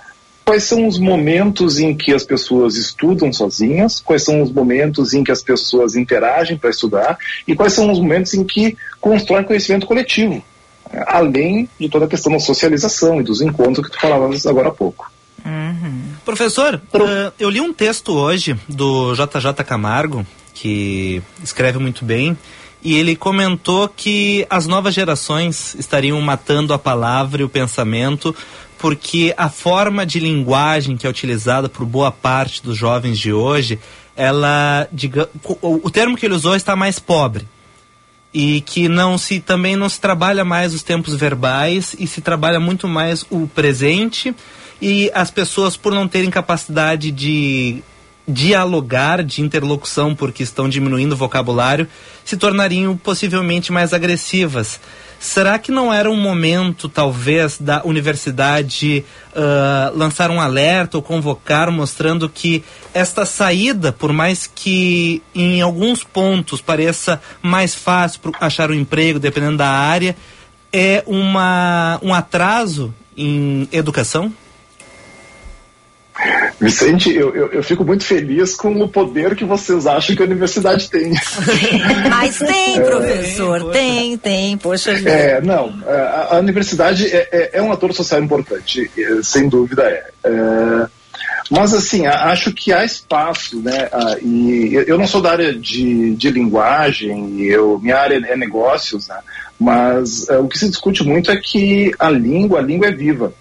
quais são os momentos em que as pessoas estudam sozinhas, quais são os momentos em que as pessoas interagem para estudar e quais são os momentos em que constroem conhecimento coletivo, além de toda a questão da socialização e dos encontros que tu falavas agora há pouco. Uhum. Professor, uh, eu li um texto hoje do JJ Camargo, que escreve muito bem, e ele comentou que as novas gerações estariam matando a palavra e o pensamento porque a forma de linguagem que é utilizada por boa parte dos jovens de hoje, ela, diga, o, termo que ele usou está mais pobre e que não se também não se trabalha mais os tempos verbais e se trabalha muito mais o presente e as pessoas por não terem capacidade de dialogar, de interlocução, porque estão diminuindo o vocabulário, se tornariam possivelmente mais agressivas. Será que não era um momento, talvez, da universidade uh, lançar um alerta ou convocar, mostrando que esta saída, por mais que em alguns pontos pareça mais fácil achar um emprego, dependendo da área, é uma, um atraso em educação? Vicente, eu, eu, eu, fico muito feliz com o poder que vocês acham que a universidade tem. Mas tem, professor, é, tem, tem, poxa vida. É, não, a, a universidade é, é, é, um ator social importante, é, sem dúvida é. é mas, assim, acho que há espaço, né? e eu não sou da área de, de linguagem, eu, minha área é negócios, né? Mas o que se discute muito é que a língua, a língua é viva,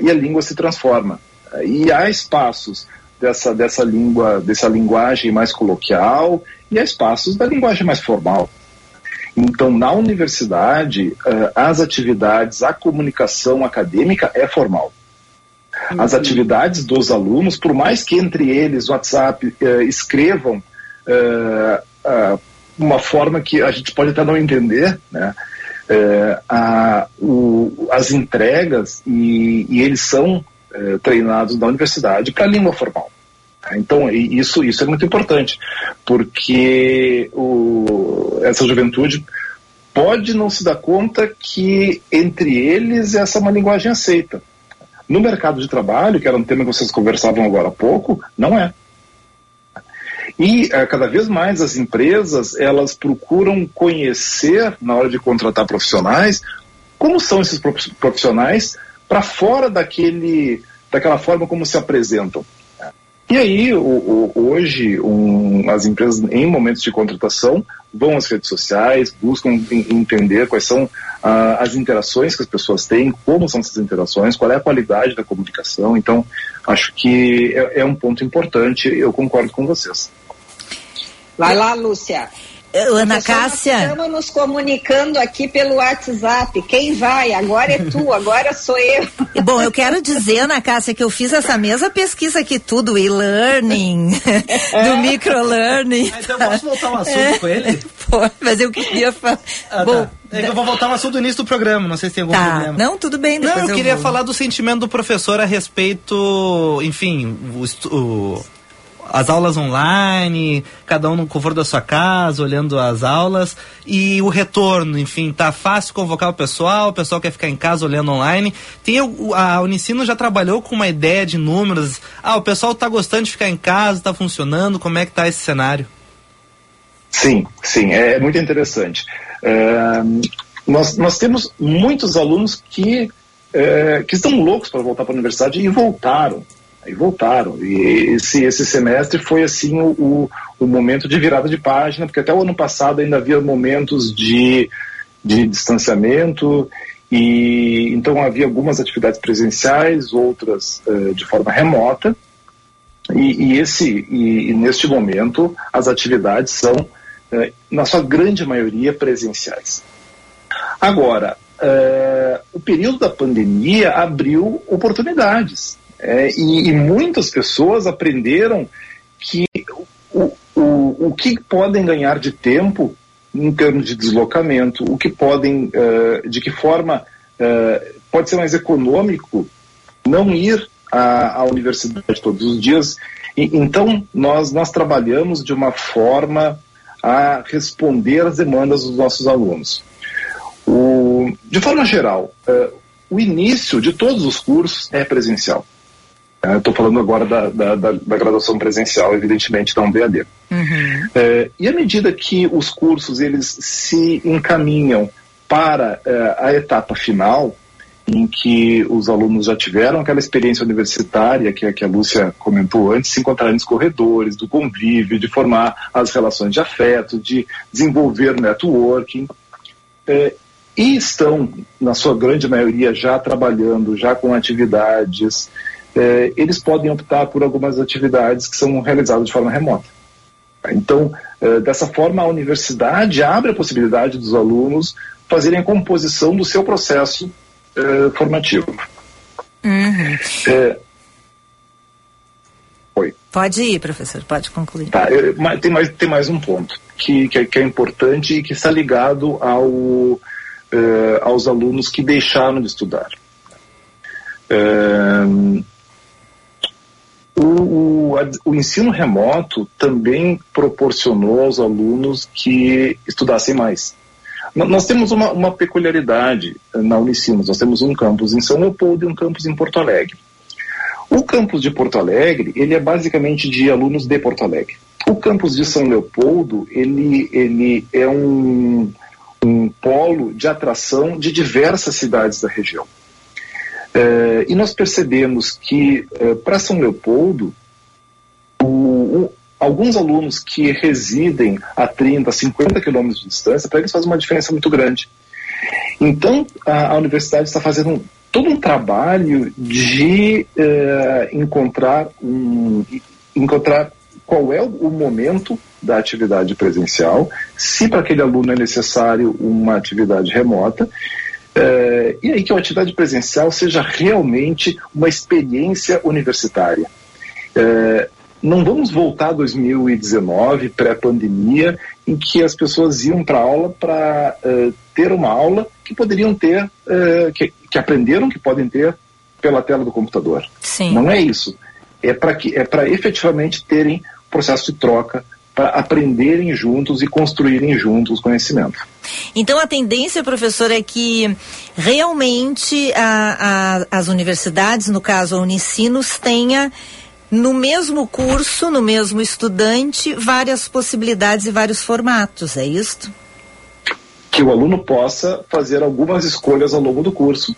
e a língua se transforma. E há espaços dessa, dessa língua, dessa linguagem mais coloquial e há espaços da linguagem mais formal. Então, na universidade, uh, as atividades, a comunicação acadêmica é formal. As uhum. atividades dos alunos, por mais que entre eles, WhatsApp, uh, escrevam uh, uma forma que a gente pode até não entender, né? A, o, as entregas, e, e eles são eh, treinados da universidade para a língua formal. Então, isso, isso é muito importante, porque o, essa juventude pode não se dar conta que entre eles essa é uma linguagem aceita. No mercado de trabalho, que era um tema que vocês conversavam agora há pouco, não é. E é, cada vez mais as empresas elas procuram conhecer na hora de contratar profissionais como são esses profissionais para fora daquele, daquela forma como se apresentam. E aí, o, o, hoje, um, as empresas, em momentos de contratação, vão às redes sociais, buscam entender quais são uh, as interações que as pessoas têm, como são essas interações, qual é a qualidade da comunicação. Então, acho que é, é um ponto importante, eu concordo com vocês. Vai lá, Lúcia. Ana Cássia. Nós estamos nos comunicando aqui pelo WhatsApp. Quem vai? Agora é tu, agora sou eu. Bom, eu quero dizer, Ana Cássia, que eu fiz essa mesma pesquisa aqui, tudo, e-learning, do microlearning. Ah, então eu posso voltar um assunto é. com ele? Pô, mas eu queria falar. Ah, Bom, tá. É que eu vou voltar um assunto do início do programa, não sei se tem algum tá. problema. Não, tudo bem. Não, eu, eu queria vou. falar do sentimento do professor a respeito, enfim, o, o as aulas online, cada um no conforto da sua casa, olhando as aulas e o retorno, enfim, tá fácil convocar o pessoal, o pessoal quer ficar em casa olhando online. Tem a Unicino já trabalhou com uma ideia de números. Ah, o pessoal tá gostando de ficar em casa, tá funcionando, como é que tá esse cenário? Sim, sim, é muito interessante. É, nós, nós temos muitos alunos que, é, que estão loucos para voltar para a universidade e voltaram. Aí voltaram. E esse, esse semestre foi assim o, o, o, momento de virada de página, porque até o ano passado ainda havia momentos de, de distanciamento, e então havia algumas atividades presenciais, outras uh, de forma remota. E, e esse, e, e, neste momento as atividades são, uh, na sua grande maioria, presenciais. Agora, uh, o período da pandemia abriu oportunidades. É, e, e, muitas pessoas aprenderam que o, o, o que podem ganhar de tempo em termos de deslocamento, o que podem, uh, de que forma uh, pode ser mais econômico não ir à, à universidade todos os dias. E, então, nós, nós trabalhamos de uma forma a responder às demandas dos nossos alunos. O, de forma geral, uh, o início de todos os cursos é presencial. Estou falando agora da, da, da, da, graduação presencial, evidentemente, da UMBAD. Uhum. É, e à medida que os cursos eles se encaminham para é, a etapa final, em que os alunos já tiveram aquela experiência universitária que, que a Lúcia comentou antes, se encontrarem nos corredores, do convívio, de formar as relações de afeto, de desenvolver networking. É, e estão, na sua grande maioria, já trabalhando, já com atividades. É, eles podem optar por algumas atividades que são realizadas de forma remota. Então, é, dessa forma, a universidade abre a possibilidade dos alunos fazerem a composição do seu processo é, formativo. Uhum. É, Oi. Pode ir, professor, pode concluir. Tá, eu, tem, mais, tem mais um ponto que, que, que é importante e que está ligado ao eh, aos alunos que deixaram de estudar. Eh, o, o, o, ensino remoto também proporcionou aos alunos que estudassem mais. Nós temos uma, uma peculiaridade na Unicinos. Nós temos um campus em São Leopoldo e um campus em Porto Alegre. O campus de Porto Alegre, ele é basicamente de alunos de Porto Alegre. O campus de São Leopoldo, ele, ele é um, um polo de atração de diversas cidades da região. É, e nós percebemos que, é, para São Leopoldo, o, o, alguns alunos que residem a 30, 50 quilômetros de distância, para eles faz uma diferença muito grande. Então, a, a universidade está fazendo um, todo um trabalho de é, encontrar, um, encontrar qual é o momento da atividade presencial, se para aquele aluno é necessário uma atividade remota, é, e aí que a atividade presencial seja realmente uma experiência universitária. É, não vamos voltar a 2019, pré-pandemia, em que as pessoas iam para aula para é, ter uma aula que poderiam ter, que, que, aprenderam que podem ter pela tela do computador. Sim. Não é isso. É para é para efetivamente terem processo de troca, para aprenderem juntos e construírem juntos conhecimento. Então a tendência, professor, é que realmente a, a, as universidades, no caso a Unicinos, tenha no mesmo curso, no mesmo estudante, várias possibilidades e vários formatos, é isto? Que o aluno possa fazer algumas escolhas ao longo do curso,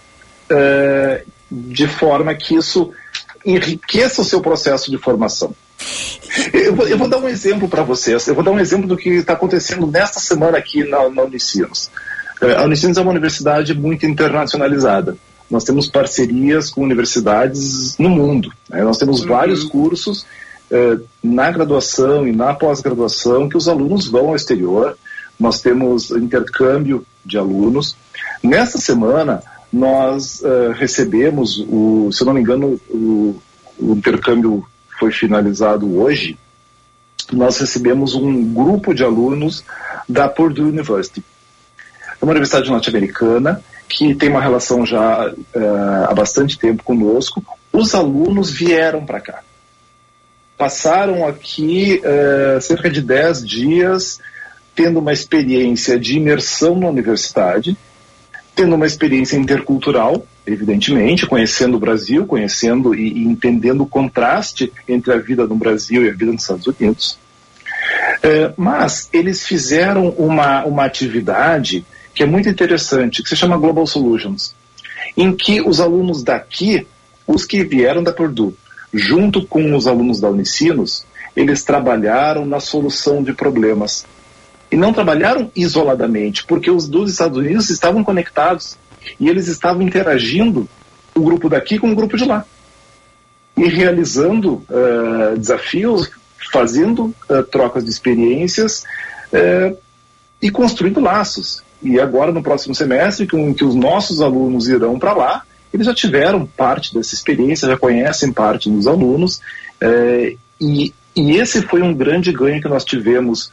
é, de forma que isso enriqueça o seu processo de formação. Eu vou, eu vou dar um exemplo para vocês. Eu vou dar um exemplo do que está acontecendo nesta semana aqui na, na Unicinos. É, a Unicinos é uma universidade muito internacionalizada. Nós temos parcerias com universidades no mundo. Né? Nós temos uhum. vários cursos eh, na graduação e na pós-graduação que os alunos vão ao exterior. Nós temos intercâmbio de alunos. Nessa semana, nós uh, recebemos, o, se eu não me engano, o, o intercâmbio foi finalizado hoje, nós recebemos um grupo de alunos da Purdue University. É uma universidade norte-americana que tem uma relação já uh, há bastante tempo conosco. Os alunos vieram para cá. Passaram aqui uh, cerca de 10 dias tendo uma experiência de imersão na universidade, tendo uma experiência intercultural, evidentemente, conhecendo o Brasil, conhecendo e, e, entendendo o contraste entre a vida no Brasil e a vida nos Estados Unidos. É, mas eles fizeram uma, uma atividade que é muito interessante, que se chama Global Solutions, em que os alunos daqui, os que vieram da Purdue, junto com os alunos da Unicinos, eles trabalharam na solução de problemas. E não trabalharam isoladamente, porque os dos Estados Unidos estavam conectados e eles estavam interagindo, o grupo daqui com o grupo de lá. E realizando uh, desafios, fazendo uh, trocas de experiências uh, e construindo laços. E agora, no próximo semestre, com que os nossos alunos irão para lá, eles já tiveram parte dessa experiência, já conhecem parte dos alunos, e, e esse foi um grande ganho que nós tivemos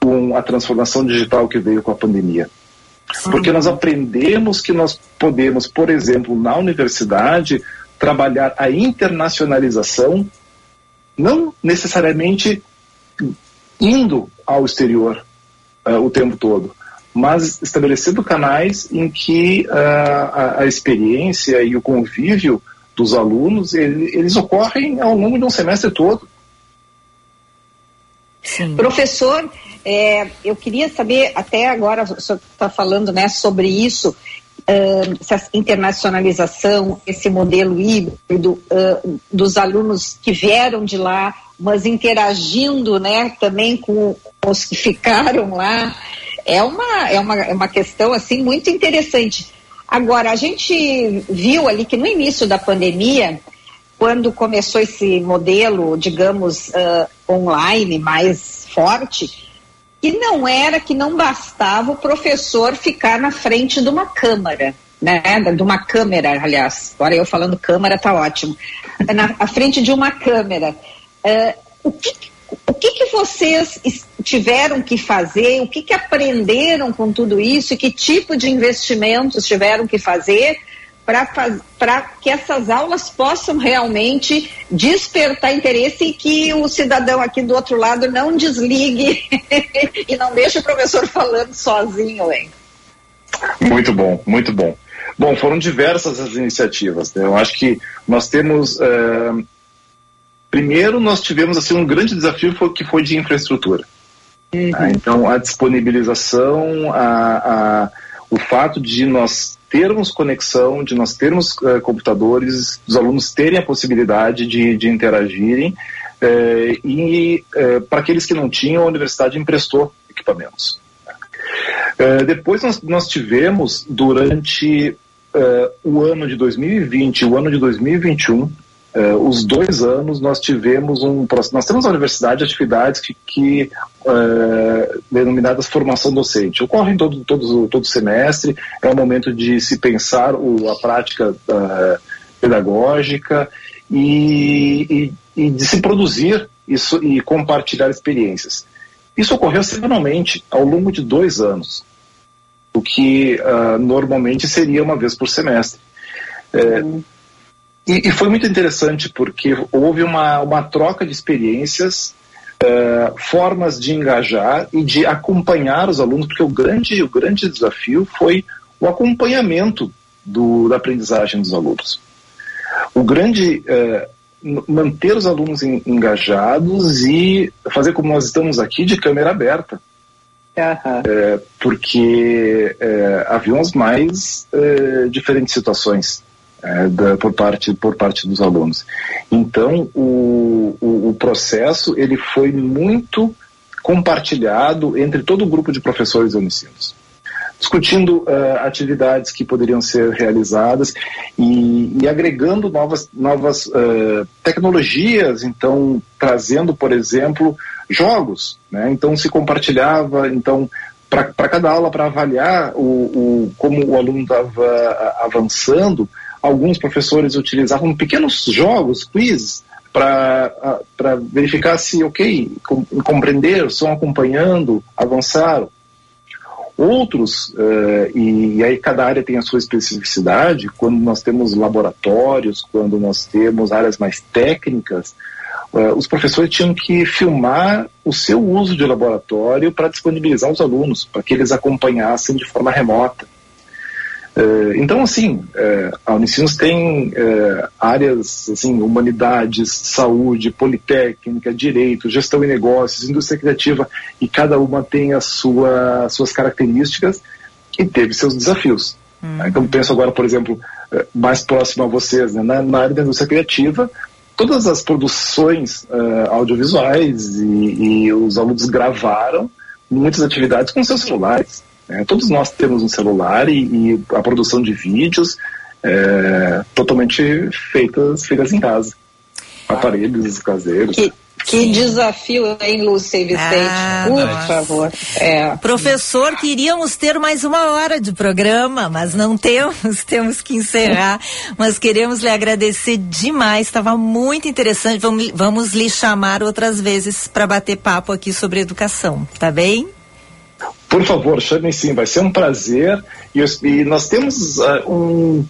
com a transformação digital que veio com a pandemia. Porque nós aprendemos que nós podemos, por exemplo, na universidade, trabalhar a internacionalização, não necessariamente indo ao exterior uh, o tempo todo, mas estabelecendo canais em que uh, a, a, experiência e o convívio dos alunos ele, eles ocorrem ao longo de um semestre todo. Sim. Professor, é, eu queria saber, até agora o senhor está falando né, sobre isso, uh, essa internacionalização, esse modelo híbrido uh, dos alunos que vieram de lá, mas interagindo né, também com os que ficaram lá, é uma, é uma, é uma questão assim muito interessante. Agora, a gente viu ali que no início da pandemia, quando começou esse modelo, digamos, uh, online mais forte, que não era que não bastava o professor ficar na frente de uma câmara, né? De uma câmera, aliás. Agora eu falando câmara tá ótimo. Na, à frente de uma câmera. Uh, o que, o que, que vocês tiveram que fazer? O que, que aprenderam com tudo isso? E que tipo de investimentos tiveram que fazer para que essas aulas possam realmente despertar interesse e que o cidadão aqui do outro lado não desligue e não deixe o professor falando sozinho, hein? Muito bom, muito bom. Bom, foram diversas as iniciativas. Né? Eu acho que nós temos. Uh, primeiro, nós tivemos assim um grande desafio foi, que foi de infraestrutura. Uhum. Ah, então, a disponibilização, a, a, o fato de nós termos conexão, de nós termos uh, computadores, dos alunos terem a possibilidade de, de interagirem. Uh, e uh, para aqueles que não tinham, a universidade emprestou equipamentos. depois nós, nós, tivemos, durante o ano de 2020 e o ano de 2021, Uh, os dois anos nós tivemos um nós temos na universidade atividades que, que uh, denominadas formação docente. Ocorrem todo todo todo semestre é o momento de se pensar o, a prática uh, pedagógica e, e, e, de se produzir isso e compartilhar experiências. Isso ocorreu semanalmente ao longo de dois anos o que normalmente seria uma vez por semestre. Uhum. E, e, foi muito interessante porque houve uma, uma troca de experiências, uh, formas de engajar e de acompanhar os alunos, porque o grande, o grande desafio foi o acompanhamento do, da aprendizagem dos alunos. O grande. Uh, manter os alunos engajados e fazer como nós estamos aqui de câmera aberta. Uhum. É, porque é, haviam as mais é, diferentes situações é, da, por, parte, por parte dos alunos. Então, o, o, o, processo ele foi muito compartilhado entre todo o grupo de professores unicinos, discutindo uh, atividades que poderiam ser realizadas e, e agregando novas, novas uh, tecnologias, então trazendo, por exemplo, jogos. Né? Então, se compartilhava, então para cada aula, para avaliar o, o, como o aluno estava avançando, alguns professores utilizavam pequenos jogos, quiz, para verificar se, ok, com, compreender, estão acompanhando, avançaram. Outros, uh, e, aí cada área tem a sua especificidade, quando nós temos laboratórios, quando nós temos áreas mais técnicas, uh, os professores tinham que filmar o seu uso de laboratório para disponibilizar aos alunos, para que eles acompanhassem de forma remota. É, então, assim, é, a Unicinos tem é, áreas, assim, humanidades, saúde, politécnica, direito, gestão e negócios, indústria criativa, e cada uma tem as sua, suas características e teve seus desafios. Hum. Então, penso agora, por exemplo, mais próximo a vocês, né, na, na, área da indústria criativa, todas as produções uh, audiovisuais e, e os alunos gravaram muitas atividades com seus celulares. É, todos nós temos um celular e, e a produção de vídeos é, totalmente feitas, feitas em casa. Aparelhos caseiros. Que, que desafio, hein, Lúcia e Vicente? Ah, Por nossa. favor. É. Professor, queríamos ter mais uma hora de programa, mas não temos, temos que encerrar. mas queremos lhe agradecer demais, estava muito interessante. Vamos, vamos lhe chamar outras vezes para bater papo aqui sobre educação, tá bem? Por favor, chamem sim, vai ser um prazer. E, e nós temos uh, um,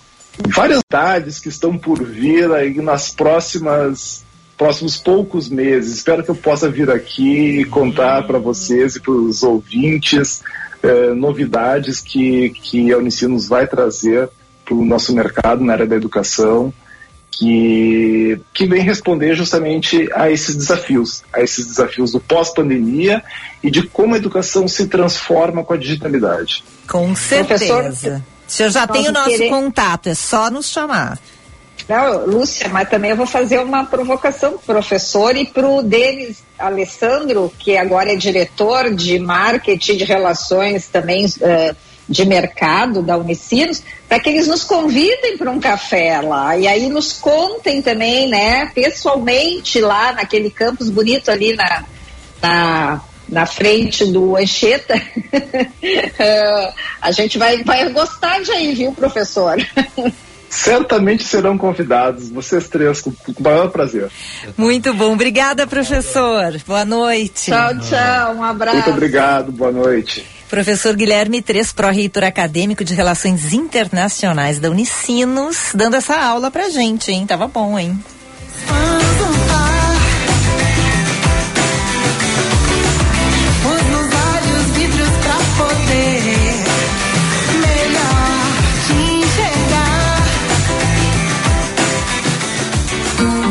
várias cidades que estão por vir aí nas próximas próximos poucos meses. Espero que eu possa vir aqui e contar para vocês e para os ouvintes uh, novidades que, que a Unicinos vai trazer para o nosso mercado na área da educação que, que vem responder justamente a esses desafios, a esses desafios do pós-pandemia e de como a educação se transforma com a digitalidade. Com certeza. Professor, O senhor já tem o nosso querer- contato, é só nos chamar. Não, Lúcia, mas também eu vou fazer uma provocação pro professor e para o Denis Alessandro, que agora é diretor de marketing de relações também eh, de mercado da Unicinos, para que eles nos convidem para um café lá e aí nos contem também, né, pessoalmente lá naquele campus bonito ali na, na, na frente do Anchieta. A gente vai, vai gostar de ir, viu, professor? Certamente serão convidados, vocês três, com, com o maior prazer. Muito bom. Obrigada, professor. Boa noite. Tchau, tchau. Um abraço. Muito obrigado, boa noite. Professor Guilherme Tres, pró-reitor acadêmico de Relações Internacionais da Unicinos, dando essa aula pra gente, hein? Tava bom, hein?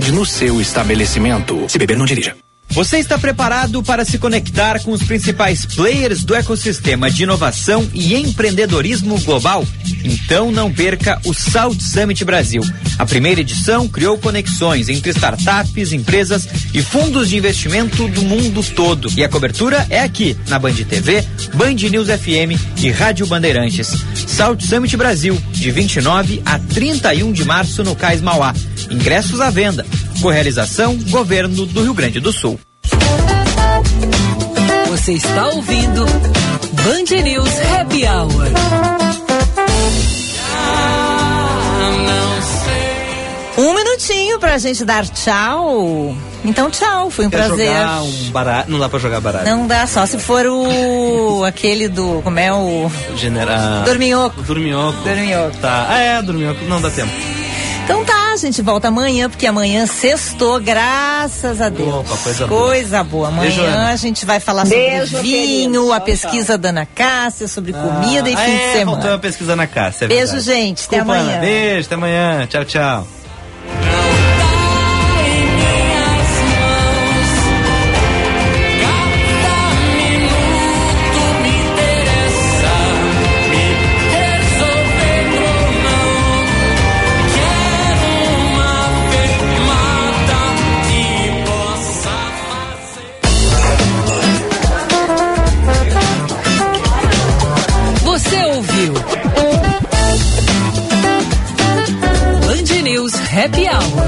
no seu estabelecimento. Se beber, não dirija. Você está preparado para se conectar com os principais players do ecossistema de inovação e empreendedorismo global? Então não perca o Salt Summit Brasil. A primeira edição criou conexões entre startups, empresas e fundos de investimento do mundo todo. E a cobertura é aqui, na Band TV, Band News FM e Rádio Bandeirantes. Salt Summit Brasil, de 29 a 31 de março no Cais Mauá. Ingressos à venda. Correalização Governo do Rio Grande do Sul. Você está ouvindo Band News Happy Hour. Um minutinho pra gente dar tchau. Então, tchau. Foi um Quer prazer. jogar um baralho? Não dá pra jogar baralho. Não dá, só se for o. aquele do. Como é o. General. Dorminhoco. Dorminhoco. Dorminhoco. Tá. Ah, é, dorminhoco. Não dá tempo. Então tá, a gente volta amanhã, porque amanhã sextou, graças a Deus. Opa, coisa boa. Coisa boa. Amanhã Beijo, Ana. a gente vai falar Beijo, sobre vinho, querido. a Tchau, pesquisa da Ana Cássia, sobre comida e ah, fim é, de semana. Faltou a pesquisa na Cássia. é Beijo, gente. Até Desculpa, Ana. amanhã. Beijo, até amanhã. Tchau, tchau. Happy Hour.